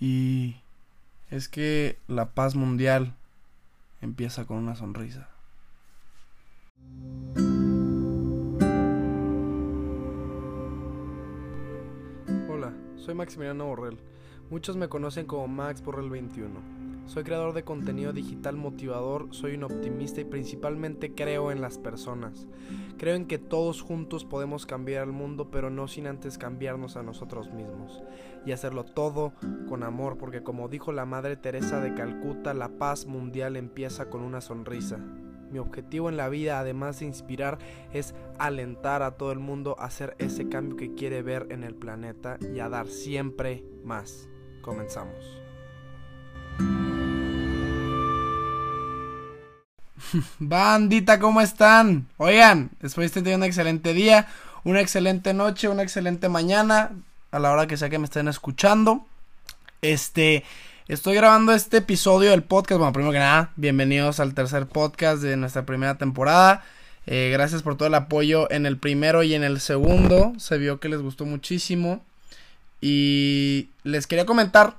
Y es que la paz mundial empieza con una sonrisa. Hola, soy Maximiliano Borrell. Muchos me conocen como Max Borrell 21. Soy creador de contenido digital motivador, soy un optimista y principalmente creo en las personas. Creo en que todos juntos podemos cambiar al mundo, pero no sin antes cambiarnos a nosotros mismos. Y hacerlo todo con amor, porque como dijo la Madre Teresa de Calcuta, la paz mundial empieza con una sonrisa. Mi objetivo en la vida, además de inspirar, es alentar a todo el mundo a hacer ese cambio que quiere ver en el planeta y a dar siempre más. Comenzamos. Bandita, ¿cómo están? Oigan, después de tener un excelente día, una excelente noche, una excelente mañana, a la hora que sea que me estén escuchando. Este, estoy grabando este episodio del podcast. Bueno, primero que nada, bienvenidos al tercer podcast de nuestra primera temporada. Eh, gracias por todo el apoyo en el primero y en el segundo. Se vio que les gustó muchísimo. Y les quería comentar,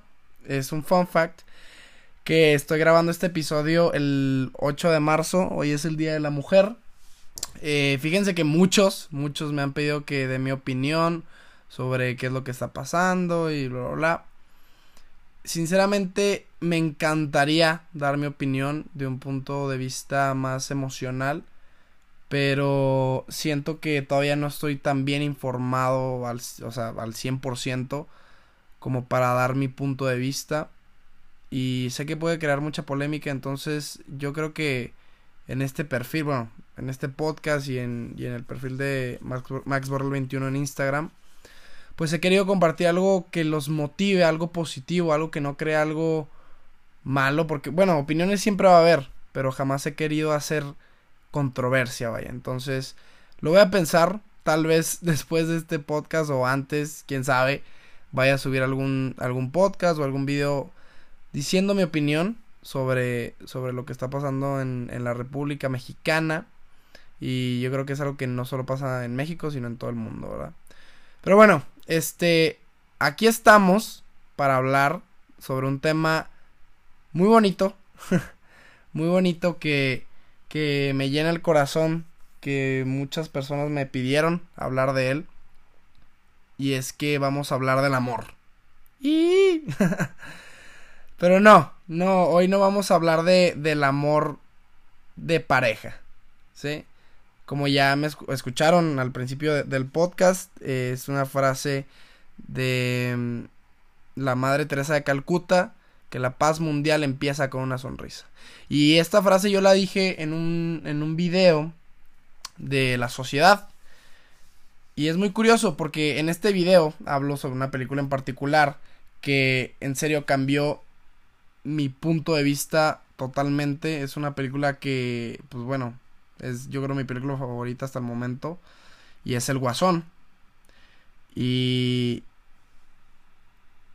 es un fun fact que estoy grabando este episodio el 8 de marzo, hoy es el Día de la Mujer. Eh, fíjense que muchos, muchos me han pedido que dé mi opinión sobre qué es lo que está pasando y bla, bla, bla. Sinceramente me encantaría dar mi opinión de un punto de vista más emocional, pero siento que todavía no estoy tan bien informado al, o sea, al 100% como para dar mi punto de vista y sé que puede crear mucha polémica, entonces yo creo que en este perfil, bueno, en este podcast y en, y en el perfil de Max, Borrell 21 en Instagram, pues he querido compartir algo que los motive, algo positivo, algo que no crea algo malo, porque bueno, opiniones siempre va a haber, pero jamás he querido hacer controversia, vaya. Entonces, lo voy a pensar, tal vez después de este podcast o antes, quién sabe, vaya a subir algún algún podcast o algún video diciendo mi opinión sobre, sobre lo que está pasando en, en la República Mexicana. Y yo creo que es algo que no solo pasa en México, sino en todo el mundo, ¿verdad? Pero bueno, este, aquí estamos para hablar sobre un tema muy bonito, muy bonito que, que me llena el corazón, que muchas personas me pidieron hablar de él. Y es que vamos a hablar del amor. Y Pero no, no, hoy no vamos a hablar de, del amor de pareja, ¿sí? Como ya me escucharon al principio del podcast, es una frase de mm, la Madre Teresa de Calcuta, que la paz mundial empieza con una sonrisa. Y esta frase yo la dije en un, en un video de la sociedad. Y es muy curioso porque en este video hablo sobre una película en particular que en serio cambió mi punto de vista totalmente. Es una película que, pues bueno, es yo creo mi película favorita hasta el momento. Y es El Guasón. Y...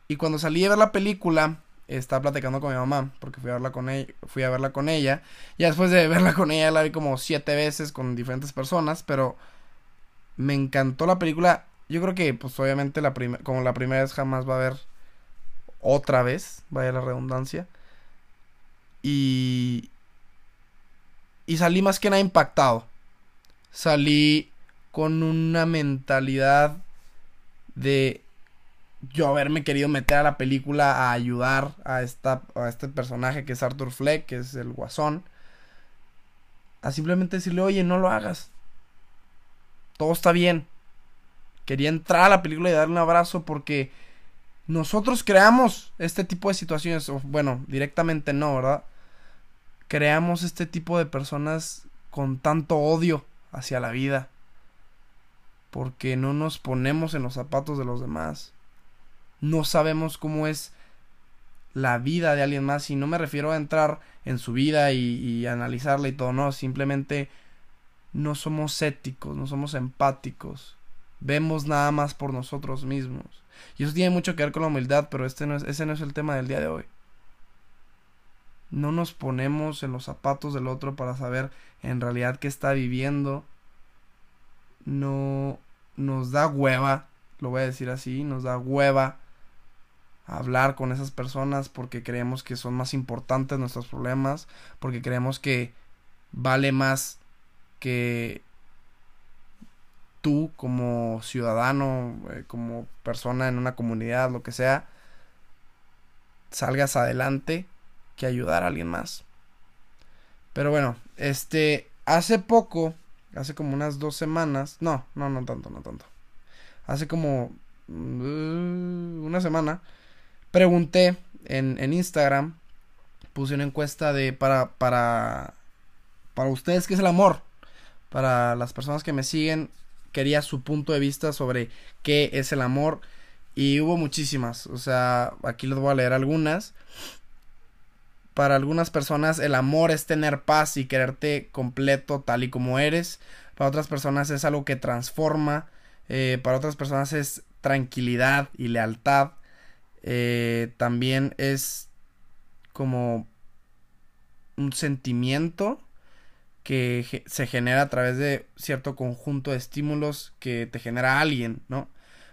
Y cuando salí a ver la película, estaba platicando con mi mamá, porque fui a verla con ella, fui a verla con ella. Y después de verla con ella la vi como siete veces con diferentes personas, pero me encantó la película. Yo creo que, pues obviamente, la como la primera vez jamás va a haber otra vez, vaya la redundancia. Y, y salí más que nada impactado. Salí con una mentalidad de yo haberme querido meter a la película a ayudar a, esta, a este personaje que es Arthur Fleck, que es el guasón. A simplemente decirle, oye, no lo hagas. Todo está bien. Quería entrar a la película y darle un abrazo porque nosotros creamos este tipo de situaciones, bueno, directamente no, ¿verdad? Creamos este tipo de personas con tanto odio hacia la vida, porque no nos ponemos en los zapatos de los demás, no sabemos cómo es la vida de alguien más, y no me refiero a entrar en su vida y, y analizarla y todo, no, simplemente no somos éticos, no somos empáticos, vemos nada más por nosotros mismos. Y eso tiene mucho que ver con la humildad, pero este no es, ese no es el tema del día de hoy. No nos ponemos en los zapatos del otro para saber en realidad qué está viviendo. No nos da hueva, lo voy a decir así, nos da hueva hablar con esas personas porque creemos que son más importantes nuestros problemas, porque creemos que vale más que tú como ciudadano, eh, como persona en una comunidad, lo que sea, salgas adelante que ayudar a alguien más. Pero bueno, este, hace poco, hace como unas dos semanas, no, no, no tanto, no tanto. Hace como mm, una semana, pregunté en, en Instagram, puse una encuesta de para, para, para ustedes, ¿qué es el amor? Para las personas que me siguen, quería su punto de vista sobre qué es el amor. Y hubo muchísimas. O sea, aquí les voy a leer algunas. Para algunas personas el amor es tener paz y quererte completo tal y como eres. Para otras personas es algo que transforma. Eh, para otras personas es tranquilidad y lealtad. Eh, también es como un sentimiento que se genera a través de cierto conjunto de estímulos que te genera alguien, ¿no?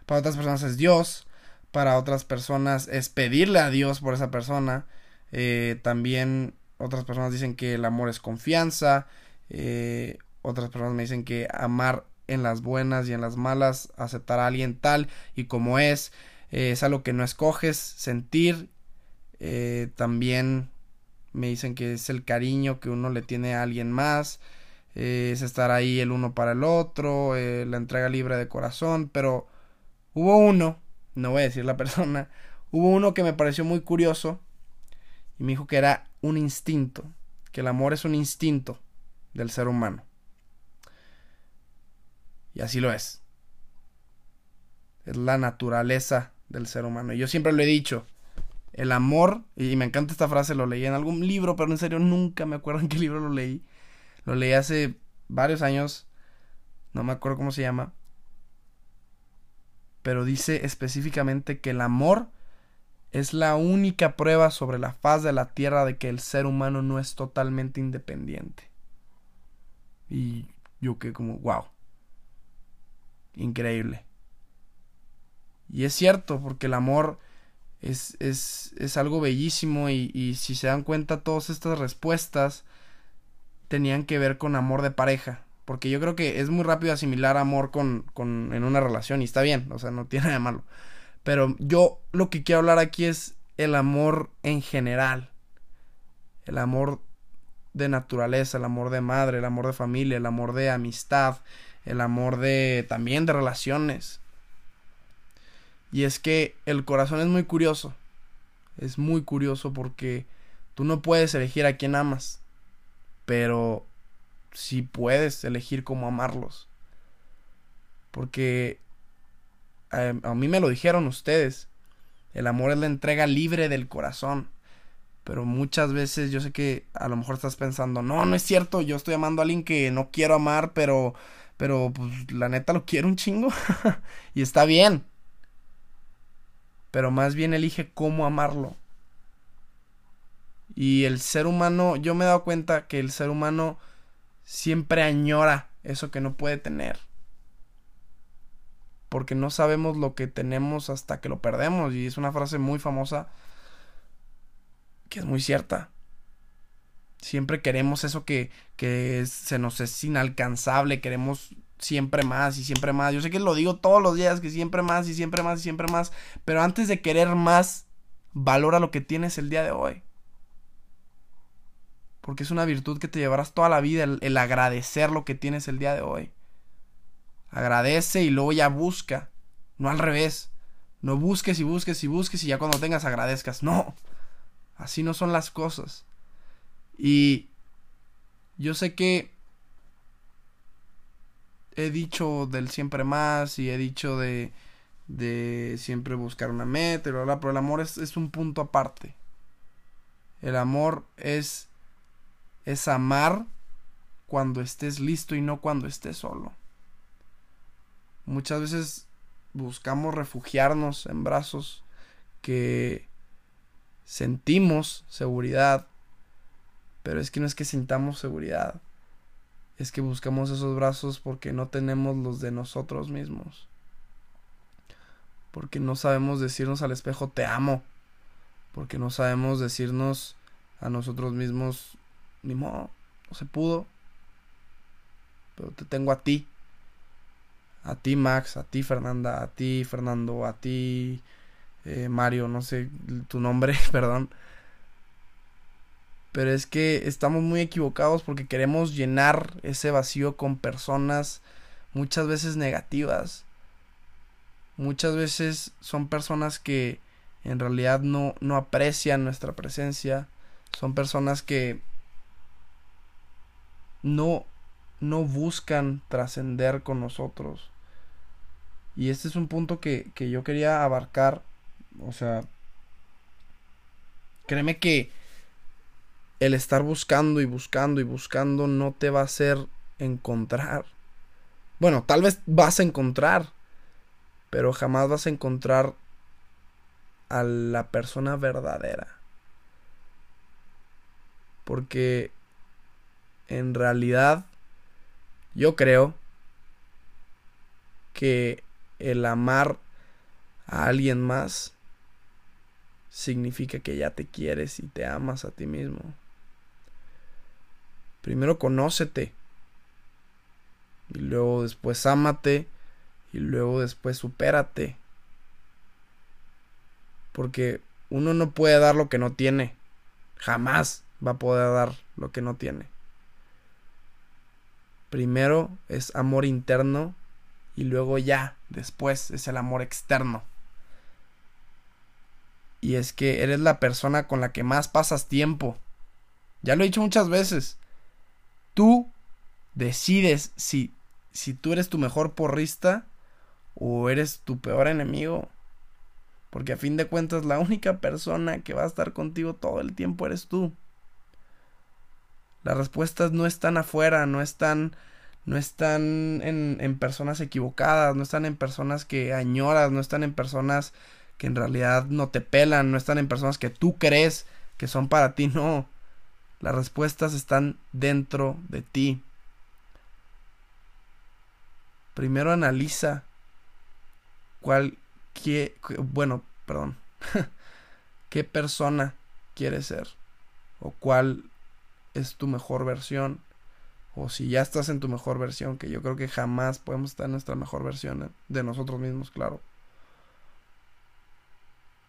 Para otras personas es Dios, para otras personas es pedirle a Dios por esa persona, eh, también otras personas dicen que el amor es confianza, eh, otras personas me dicen que amar en las buenas y en las malas, aceptar a alguien tal y como es, eh, es algo que no escoges, sentir, también me dicen que es el cariño que uno le tiene a alguien más, eh, es estar ahí el uno para el otro, eh, la entrega libre de corazón, pero hubo uno, no voy a decir la persona, hubo uno que me pareció muy curioso y me dijo que era un instinto, que el amor es un instinto del ser humano. Y así lo es. Es la naturaleza del ser humano. Y yo siempre lo he dicho, el amor, y me encanta esta frase, lo leí en algún libro, pero en serio nunca me acuerdo en qué libro lo leí. Lo leí hace varios años, no me acuerdo cómo se llama. Pero dice específicamente que el amor es la única prueba sobre la faz de la tierra de que el ser humano no es totalmente independiente. Y yo que como, wow. Increíble. Y es cierto, porque el amor es, es, es algo bellísimo y, y, si se dan cuenta todas estas respuestas tenían que ver con amor de pareja. Porque yo creo que es muy rápido asimilar amor con, con en una relación y está bien, o sea, no tiene nada de malo. Pero yo lo que quiero hablar aquí es el amor en general. El amor de naturaleza, el amor de madre, el amor de familia, el amor de amistad, el amor de también de relaciones. Y es que el corazón es muy curioso. Es muy curioso porque tú no puedes elegir a quién amas. Pero sí puedes elegir cómo amarlos. Porque a, a mí me lo dijeron ustedes. El amor es la entrega libre del corazón. Pero muchas veces yo sé que a lo mejor estás pensando, no, no es cierto, yo estoy amando a alguien que no quiero amar, pero, pero pues la neta lo quiero un chingo. y está bien pero más bien elige cómo amarlo. Y el ser humano, yo me he dado cuenta que el ser humano siempre añora eso que no puede tener. Porque no sabemos lo que tenemos hasta que lo perdemos. Y es una frase muy famosa que es muy cierta. Siempre queremos eso que, que se nos es inalcanzable, queremos siempre más y siempre más. Yo sé que lo digo todos los días, que siempre más y siempre más y siempre más. Pero antes de querer más, valora lo que tienes el día de hoy. Porque es una virtud que te llevarás toda la vida, el, agradecer lo que tienes el día de hoy. Agradece y luego ya busca. No al revés. No busques y busques y busques y ya cuando tengas agradezcas. No. Así no son las cosas. Y yo sé que he dicho del siempre más y he dicho de, de siempre buscar una meta, pero el amor es, es un punto aparte. El amor es, es amar cuando estés listo y no cuando estés solo. Muchas veces buscamos refugiarnos en brazos que sentimos seguridad, pero es que no es que sintamos seguridad, es que buscamos esos brazos porque no tenemos los de nosotros mismos. porque no sabemos decirnos al espejo te amo, porque no sabemos decirnos a nosotros mismos ni modo, no se pudo, pero te tengo a ti, a ti Max, a ti Fernanda, a ti Fernando, a ti eh, Mario, no sé tu nombre, perdón. Pero es que estamos muy equivocados porque queremos llenar ese vacío con personas muchas veces negativas. Muchas veces son personas que en realidad no, no aprecian nuestra presencia. Son personas que no, no buscan trascender con nosotros. Y este es un punto que, que yo quería abarcar. O sea, créeme que el estar buscando y buscando y buscando no te va a hacer encontrar. Bueno, tal vez vas a encontrar, pero jamás vas a encontrar a la persona verdadera. Porque en realidad yo creo que el amar a alguien más significa que ya te quieres y te amas a ti mismo. Primero conócete. Y luego después ámate. Y luego después supérate. Porque uno no puede dar lo que no tiene. Jamás va a poder dar lo que no tiene. Primero es amor interno y luego ya, después es el amor externo. Y es que eres la persona con la que más pasas tiempo. Ya lo he dicho muchas veces tú decides si, si tú eres tu mejor porrista o eres tu peor enemigo. Porque a fin de cuentas la única persona que va a estar contigo todo el tiempo eres tú. Las respuestas no están afuera, no están, no están en, en personas equivocadas, no están en personas que añoras, no están en personas que en realidad no te pelan, no están en personas que tú crees que son para ti, no. Las respuestas están dentro de ti. Primero analiza cuál, qué, bueno, perdón, qué persona quieres ser o cuál es tu mejor versión o si ya estás en tu mejor versión, que yo creo que jamás podemos estar en nuestra mejor versión ¿eh? de nosotros mismos, claro.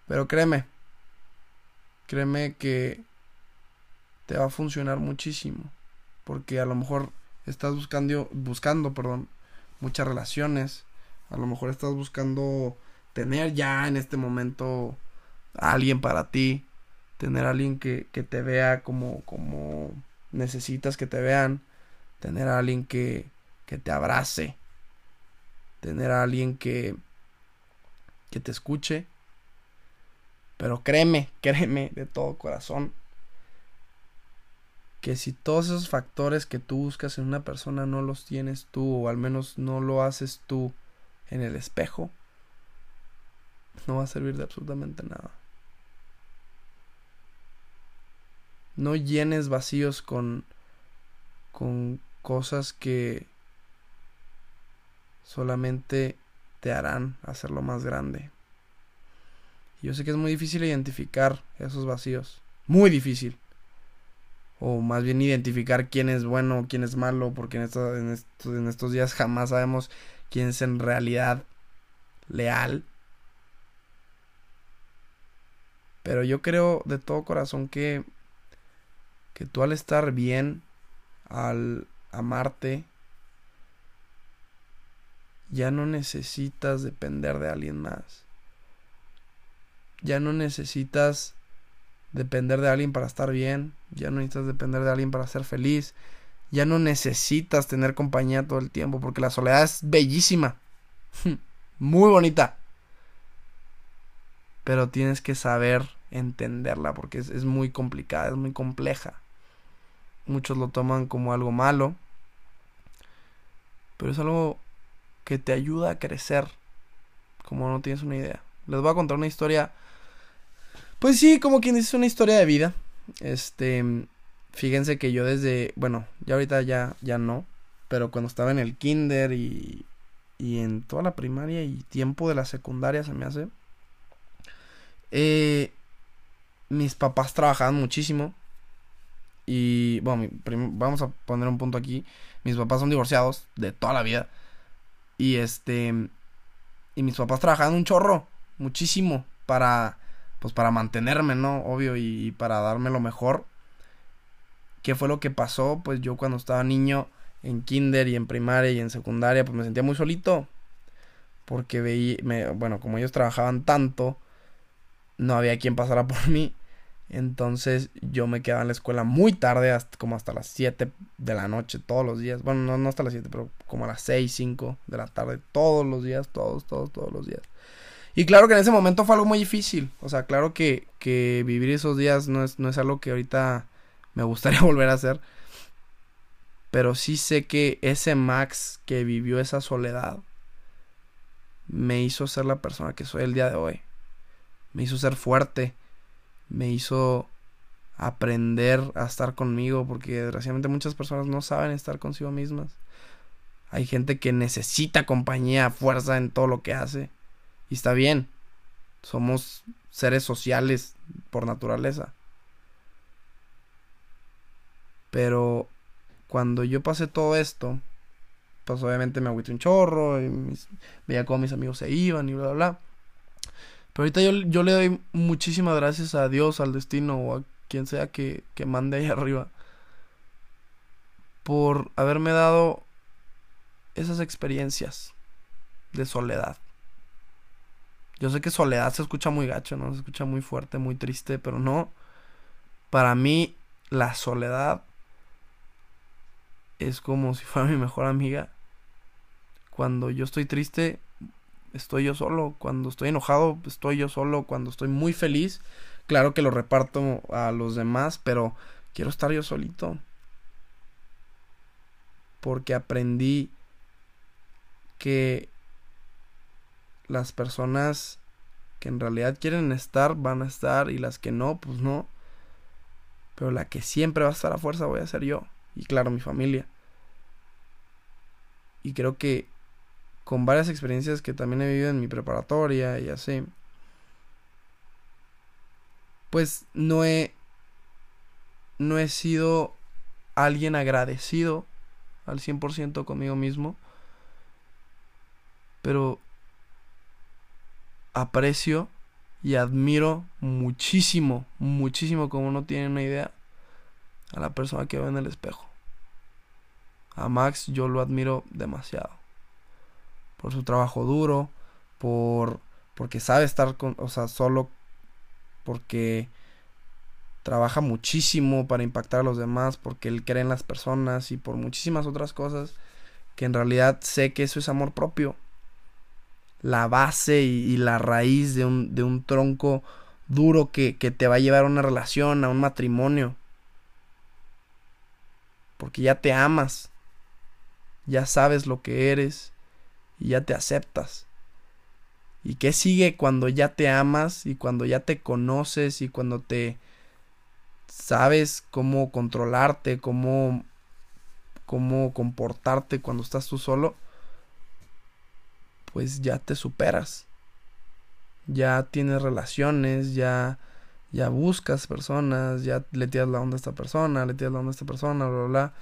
Pero créeme, créeme que te va a funcionar muchísimo. Porque a lo mejor estás buscando, buscando, perdón, muchas relaciones. A lo mejor estás buscando tener ya en este momento a alguien para ti. Tener a alguien que, que te vea como, como necesitas que te vean. Tener a alguien que, que te abrace. Tener a alguien que, que te escuche. Pero créeme, créeme de todo corazón que si todos esos factores que tú buscas en una persona no los tienes tú o al menos no lo haces tú en el espejo, no va a servir de absolutamente nada. No llenes vacíos con con cosas que solamente te harán hacerlo más grande. Yo sé que es muy difícil identificar esos vacíos, muy difícil o más bien identificar quién es bueno quién es malo, porque en, en, estos, días jamás sabemos quién es en realidad leal. Pero yo creo de todo corazón que, que tú al estar bien, al amarte, ya no necesitas depender de alguien más. Ya no necesitas depender de alguien para estar bien, ya no necesitas depender de alguien para ser feliz, ya no necesitas tener compañía todo el tiempo, porque la soledad es bellísima, muy bonita, pero tienes que saber entenderla, porque es, muy complicada, es muy compleja. Muchos lo toman como algo malo, pero es algo que te ayuda a crecer, como no tienes una idea. Les voy a contar una historia pues sí, como quien dice, una historia de vida. Este, fíjense que yo desde, bueno, ya ahorita ya, ya no, pero cuando estaba en el kinder y, y en toda la primaria y tiempo de la secundaria se me hace. Eh, mis papás trabajaban muchísimo. Y bueno, vamos a poner un punto aquí. Mis papás son divorciados de toda la vida. Y este. Y mis papás trabajaban un chorro. Muchísimo. Para. Pues para mantenerme, ¿no? Obvio. Y, para darme lo mejor. ¿Qué fue lo que pasó? Pues yo cuando estaba niño. En kinder y en primaria y en secundaria. Pues me sentía muy solito. Porque veía. Bueno, como ellos trabajaban tanto. No había quien pasara por mí. Entonces yo me quedaba en la escuela muy tarde, hasta, como hasta las 7 de la noche, todos los días. Bueno, no, no hasta las 7, pero como a las 6, 5 de la tarde, todos los días, todos, todos, todos los días. Y claro que en ese momento fue algo muy difícil. O sea, claro que, que vivir esos días no es, no es algo que ahorita me gustaría volver a hacer. Pero sí sé que ese Max que vivió esa soledad me hizo ser la persona que soy el día de hoy. Me hizo ser fuerte me hizo aprender a estar conmigo, porque desgraciadamente muchas personas no saben estar consigo mismas. Hay gente que necesita compañía, fuerza en todo lo que hace. Y está bien. Somos seres sociales por naturaleza. Pero cuando yo pasé todo esto, pues obviamente me agüité un chorro, y veía cómo mis amigos se iban y bla, bla, bla. Pero ahorita yo, yo le doy muchísimas gracias a Dios, al destino o a quien sea que, que mande ahí arriba. Por haberme dado esas experiencias de soledad. Yo sé que soledad se escucha muy gacho, ¿no? Se escucha muy fuerte, muy triste, pero no. Para mí, la soledad es como si fuera mi mejor amiga. Cuando yo estoy triste, estoy yo solo. Cuando estoy enojado, estoy yo solo. Cuando estoy muy feliz, claro que lo reparto a los demás, pero quiero estar yo solito. Porque aprendí que las personas que en realidad quieren estar van a estar y las que no, pues no. Pero la que siempre va a estar a fuerza voy a ser yo. Y claro, mi familia. Y creo que con varias experiencias que también he vivido en mi preparatoria y así, pues no he, no he sido alguien agradecido al 100% conmigo mismo, pero aprecio y admiro muchísimo, muchísimo como no tienen una idea a la persona que veo en el espejo. A Max yo lo admiro demasiado por su trabajo duro, por porque sabe estar con, o sea, solo porque trabaja muchísimo para impactar a los demás, porque él cree en las personas y por muchísimas otras cosas que en realidad sé que eso es amor propio. La base y, la raíz de un, de un tronco duro que, que te va a llevar a una relación, a un matrimonio. Porque ya te amas, ya sabes lo que eres, y ya te aceptas. ¿Y qué sigue cuando ya te amas y cuando ya te conoces y cuando te sabes cómo controlarte, cómo cómo comportarte cuando estás tú solo? Pues ya te superas. Ya tienes relaciones, ya ya buscas personas, ya le tiras la onda a esta persona, le tiras la onda a esta persona, bla bla bla.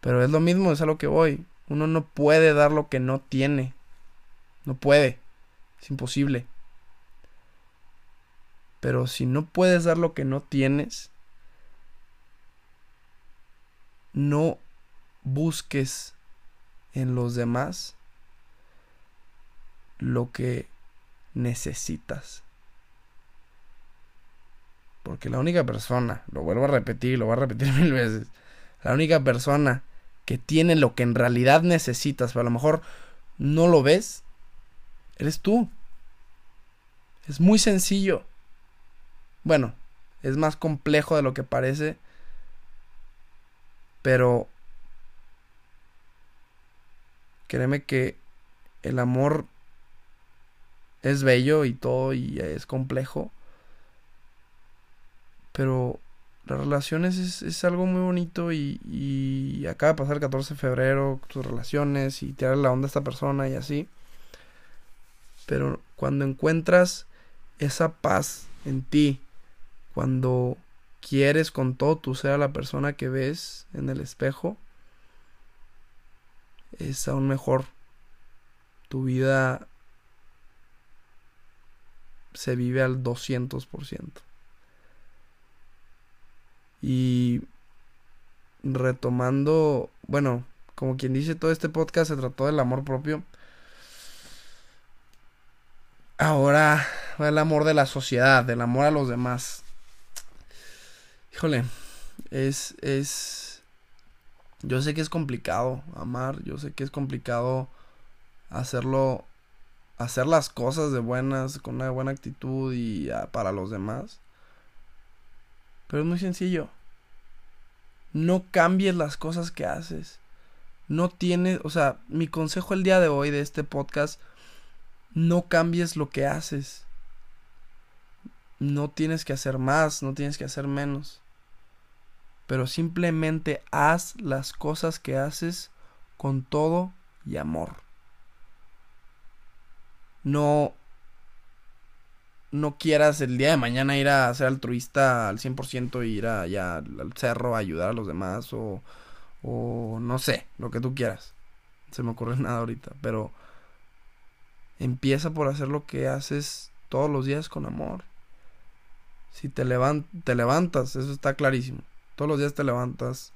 Pero es lo mismo, es a lo que voy. Uno no puede dar lo que no tiene. No puede. Es imposible. Pero si no puedes dar lo que no tienes, no busques en los demás lo que necesitas. Porque la única persona, lo vuelvo a repetir, lo voy a repetir mil veces, la única persona que tiene lo que en realidad necesitas, pero a lo mejor no lo ves, eres tú. Es muy sencillo. Bueno, es más complejo de lo que parece, pero créeme que el amor es bello y todo y es complejo, pero las relaciones es, algo muy bonito y, y, acaba de pasar el 14 de febrero, tus relaciones y tirar la onda a esta persona y así. Pero cuando encuentras esa paz en ti, cuando quieres con todo tu ser a la persona que ves en el espejo, es aún mejor. Tu vida se vive al 200%. Y retomando, bueno, como quien dice, todo este podcast se trató del amor propio. Ahora el amor de la sociedad, del amor a los demás. Híjole, es, es, yo sé que es complicado amar, yo sé que es complicado hacerlo, hacer las cosas de buenas, con una buena actitud y para los demás. Pero es muy sencillo. No cambies las cosas que haces. No tienes, o sea, mi consejo el día de hoy de este podcast, no cambies lo que haces. No tienes que hacer más, no tienes que hacer menos. Pero simplemente haz las cosas que haces con todo y amor. No no quieras el día de mañana ir a ser altruista al 100% y ir allá al cerro a ayudar a los demás o, o no sé, lo que tú quieras. Se me ocurre nada ahorita, pero empieza por hacer lo que haces todos los días con amor. Si te, te levantas, eso está clarísimo. Todos los días te levantas.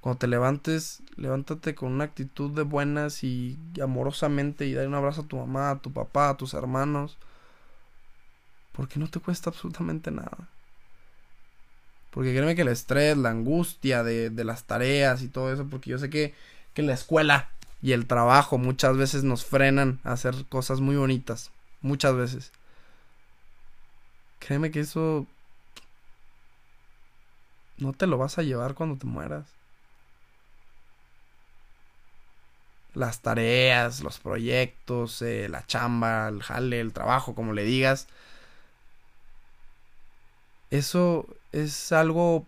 Cuando te levantes, levántate con una actitud de buenas y amorosamente y dale un abrazo a tu mamá, a tu papá, a tus hermanos porque no te cuesta absolutamente nada. Porque créeme que el estrés, la angustia de, las tareas y todo eso, porque yo sé que, que la escuela y el trabajo muchas veces nos frenan a hacer cosas muy bonitas. Muchas veces. Créeme que eso no te lo vas a llevar cuando te mueras. Las tareas, los proyectos, eh, la chamba, el jale, el trabajo, como le digas, eso es algo,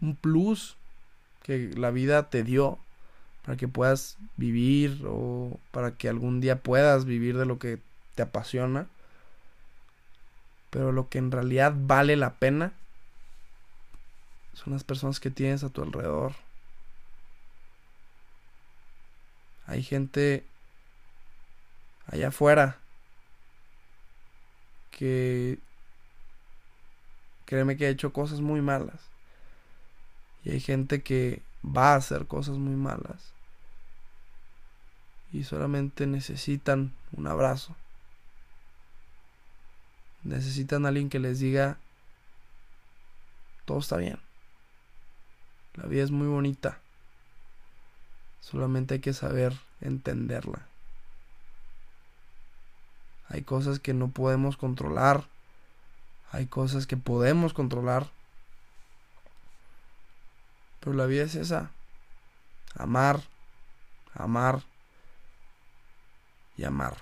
un plus que la vida te dio para que puedas vivir o para que algún día puedas vivir de lo que te apasiona. Pero lo que en realidad vale la pena son las personas que tienes a tu alrededor. Hay gente allá afuera que Créeme que ha hecho cosas muy malas. Y hay gente que va a hacer cosas muy malas. Y solamente necesitan un abrazo. Necesitan a alguien que les diga, todo está bien. La vida es muy bonita. Solamente hay que saber entenderla. Hay cosas que no podemos controlar hay cosas que podemos controlar. Pero la vida es esa. Amar, amar y amar.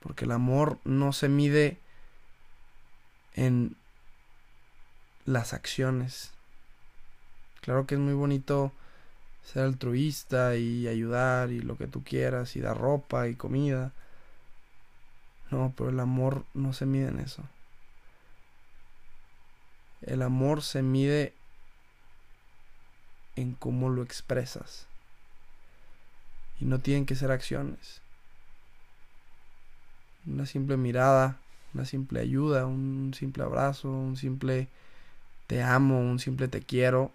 Porque el amor no se mide en las acciones. Claro que es muy bonito ser altruista y ayudar y lo que tú quieras y dar ropa y comida. No, pero el amor no se mide en eso. El amor se mide en cómo lo expresas. Y no tienen que ser acciones. Una simple mirada, una simple ayuda, un simple abrazo, un simple te amo, un simple te quiero.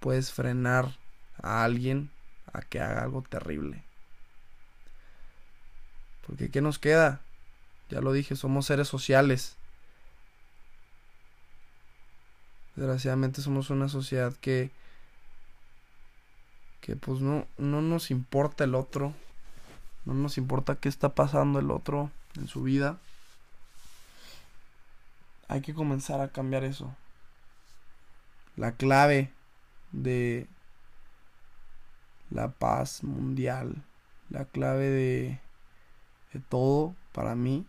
Puedes frenar a alguien a que haga algo terrible. Porque ¿qué nos queda? Ya lo dije, somos seres sociales. Desgraciadamente somos una sociedad que que pues no no nos importa el otro. No nos importa qué está pasando el otro en su vida. Hay que comenzar a cambiar eso. La clave de la paz mundial, la clave de de todo para mí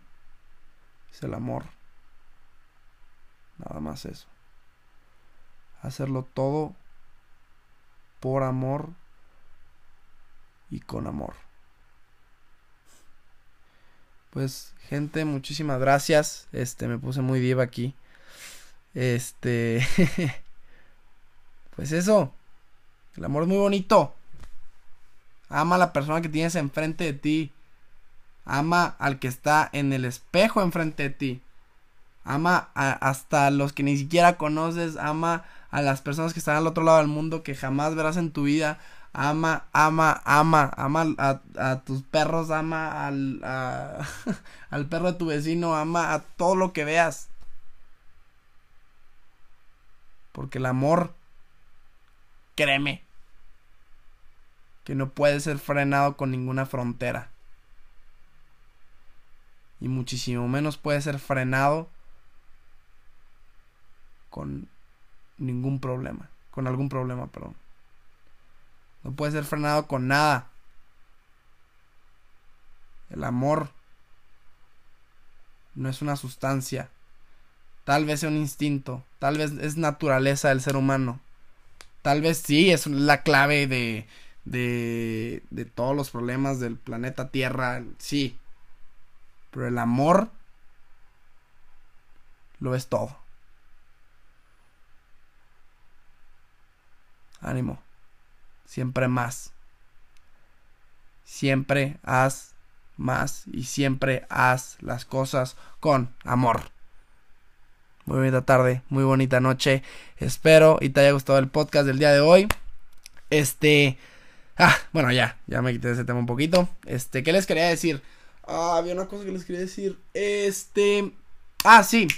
es el amor. Nada más eso. Hacerlo todo por amor y con amor. Pues, gente, muchísimas gracias. Este, me puse muy diva aquí. Este. pues eso. El amor es muy bonito. Ama a la persona que tienes enfrente de ti. Ama al que está en el espejo enfrente de ti. Ama a, hasta los que ni siquiera conoces. Ama a las personas que están al otro lado del mundo que jamás verás en tu vida. Ama, ama, ama, ama a, tus perros, ama al, al perro de tu vecino, ama a todo lo que veas. Porque el amor, créeme, que no puede ser frenado con ninguna frontera. Y muchísimo menos puede ser frenado con ningún problema. Con algún problema, perdón. No puede ser frenado con nada. El amor no es una sustancia. Tal vez sea un instinto. Tal vez es naturaleza del ser humano. Tal vez sí es la clave de, de, de todos los problemas del planeta Tierra. Sí. Pero el amor lo es todo. Ánimo. Siempre más. Siempre haz más y siempre haz las cosas con amor. Muy bonita tarde, muy bonita noche. Espero y te haya gustado el podcast del día de hoy. Este. Ah, bueno, ya, ya me quité ese tema un poquito. Este, ¿qué les quería decir? Ah, había una cosa que les quería decir. Este. Ah, sí.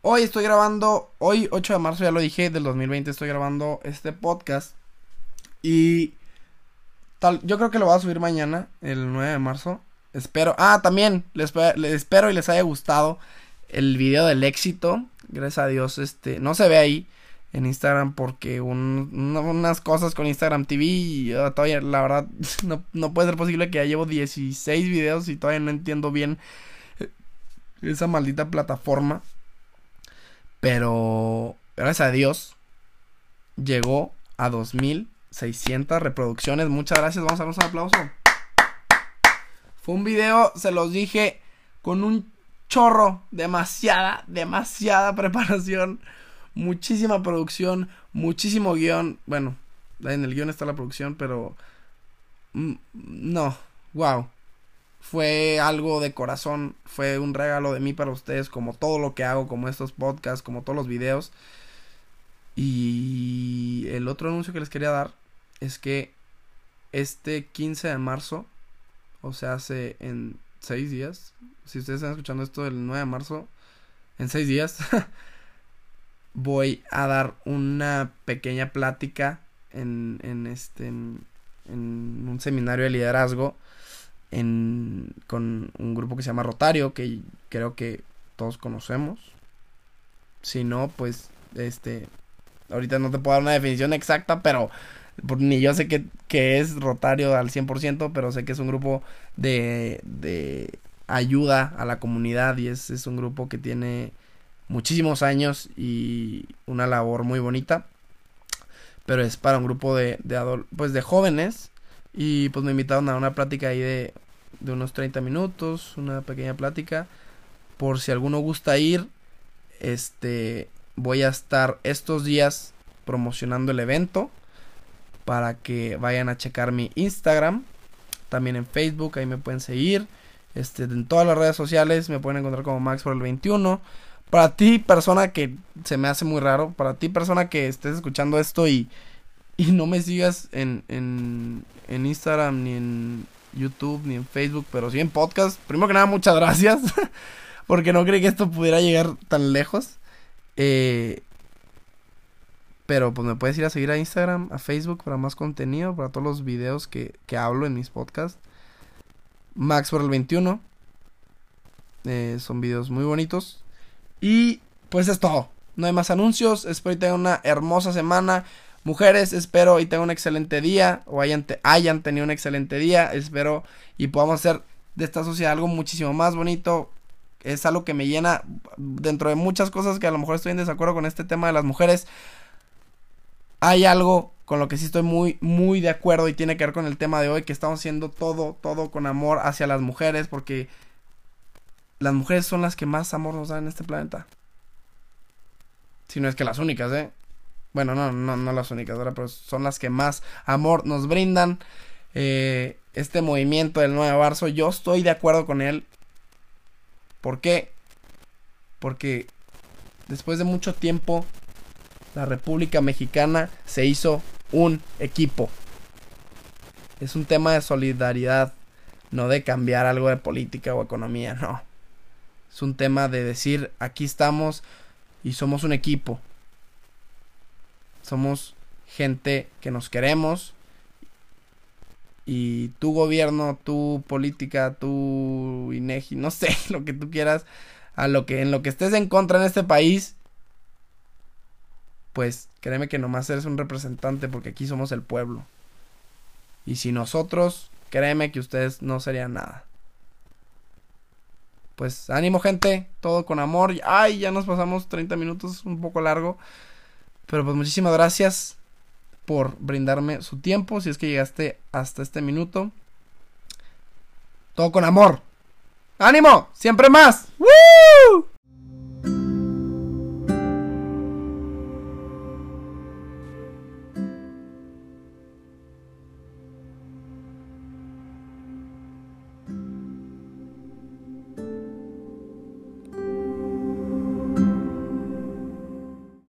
Hoy estoy grabando, hoy 8 de marzo, ya lo dije, del 2020 estoy grabando este podcast. Y tal, yo creo que lo voy a subir mañana, el 9 de marzo. Espero, ah, también, les, espero y les haya gustado el video del éxito. Gracias a Dios, este, no se ve ahí en Instagram porque unas cosas con Instagram TV y todavía, la verdad, no, no puede ser posible que ya llevo 16 videos y todavía no entiendo bien esa maldita plataforma. Pero, gracias a Dios, llegó a 2600 reproducciones. Muchas gracias. Vamos a darnos un aplauso. Fue un video, se los dije, con un chorro, demasiada, demasiada preparación, muchísima producción, muchísimo guion. Bueno, en el guion está la producción, pero... Mm, no, wow fue algo de corazón, fue un regalo de mí para ustedes, como todo lo que hago, como estos podcasts, como todos los videos. Y el otro anuncio que les quería dar es que este 15 de marzo, o sea, hace en 6 días, si ustedes están escuchando esto el 9 de marzo, en 6 días, voy a dar una pequeña plática en, en este en un seminario de liderazgo con un grupo que se llama Rotario, que creo que todos conocemos. Si no, pues, este, ahorita no te puedo dar una definición exacta, pero ni yo sé que, es Rotario al 100%, pero sé que es un grupo de, de ayuda a la comunidad y es, es un grupo que tiene muchísimos años y una labor muy bonita. Pero es para un grupo de, de, pues de jóvenes y pues me invitaron a una plática ahí de de unos 30 minutos, una pequeña plática. Por si alguno gusta ir, este voy a estar estos días promocionando el evento para que vayan a checar mi Instagram, también en Facebook, ahí me pueden seguir. Este, en todas las redes sociales me pueden encontrar como Max por el 21. Para ti, persona que se me hace muy raro, para ti, persona que estés escuchando esto y, y no me sigas en, en, en Instagram ni en YouTube ni en Facebook, pero sí en podcast. Primero que nada, muchas gracias. porque no creí que esto pudiera llegar tan lejos. Eh, pero pues me puedes ir a seguir a Instagram, a Facebook para más contenido, para todos los videos que, que hablo en mis podcasts. Max por el 21. Eh, son videos muy bonitos. Y pues es todo. No hay más anuncios. Espero que tengan una hermosa semana. Mujeres, espero y tengan un excelente día o hayan, hayan tenido un excelente día. Espero y podamos hacer de esta sociedad algo muchísimo más bonito. es algo que me llena dentro de muchas cosas que a lo mejor estoy en desacuerdo con este tema de las mujeres. Hay algo con lo que sí estoy muy, muy de acuerdo y tiene que ver con el tema de hoy, que estamos haciendo todo, todo con amor hacia las mujeres, porque las mujeres son las que más amor nos dan en este planeta. Si no es que las únicas, ¿eh? Bueno, no, no, no las únicas, ¿verdad? Pero son las que más amor nos brindan. Eh, este movimiento del 9 de marzo, yo estoy de acuerdo con él. ¿Por qué? Porque después de mucho tiempo, la República Mexicana se hizo un equipo. Es un tema de solidaridad, no de cambiar algo de política o economía, no. Es un tema de decir, aquí estamos y somos un equipo. Somos gente que nos queremos. Y tu gobierno, tu política, tu INEGI, no sé, lo que tú quieras, a lo que en lo que estés en contra en este país, pues créeme que nomás eres un representante porque aquí somos el pueblo. Y si nosotros, créeme que ustedes no serían nada. Pues ánimo gente, todo con amor. Ay, ya nos pasamos 30 minutos, un poco largo. Pero pues muchísimas gracias por brindarme su tiempo. Si es que llegaste hasta este minuto. Todo con amor. ¡Ánimo! ¡Siempre más!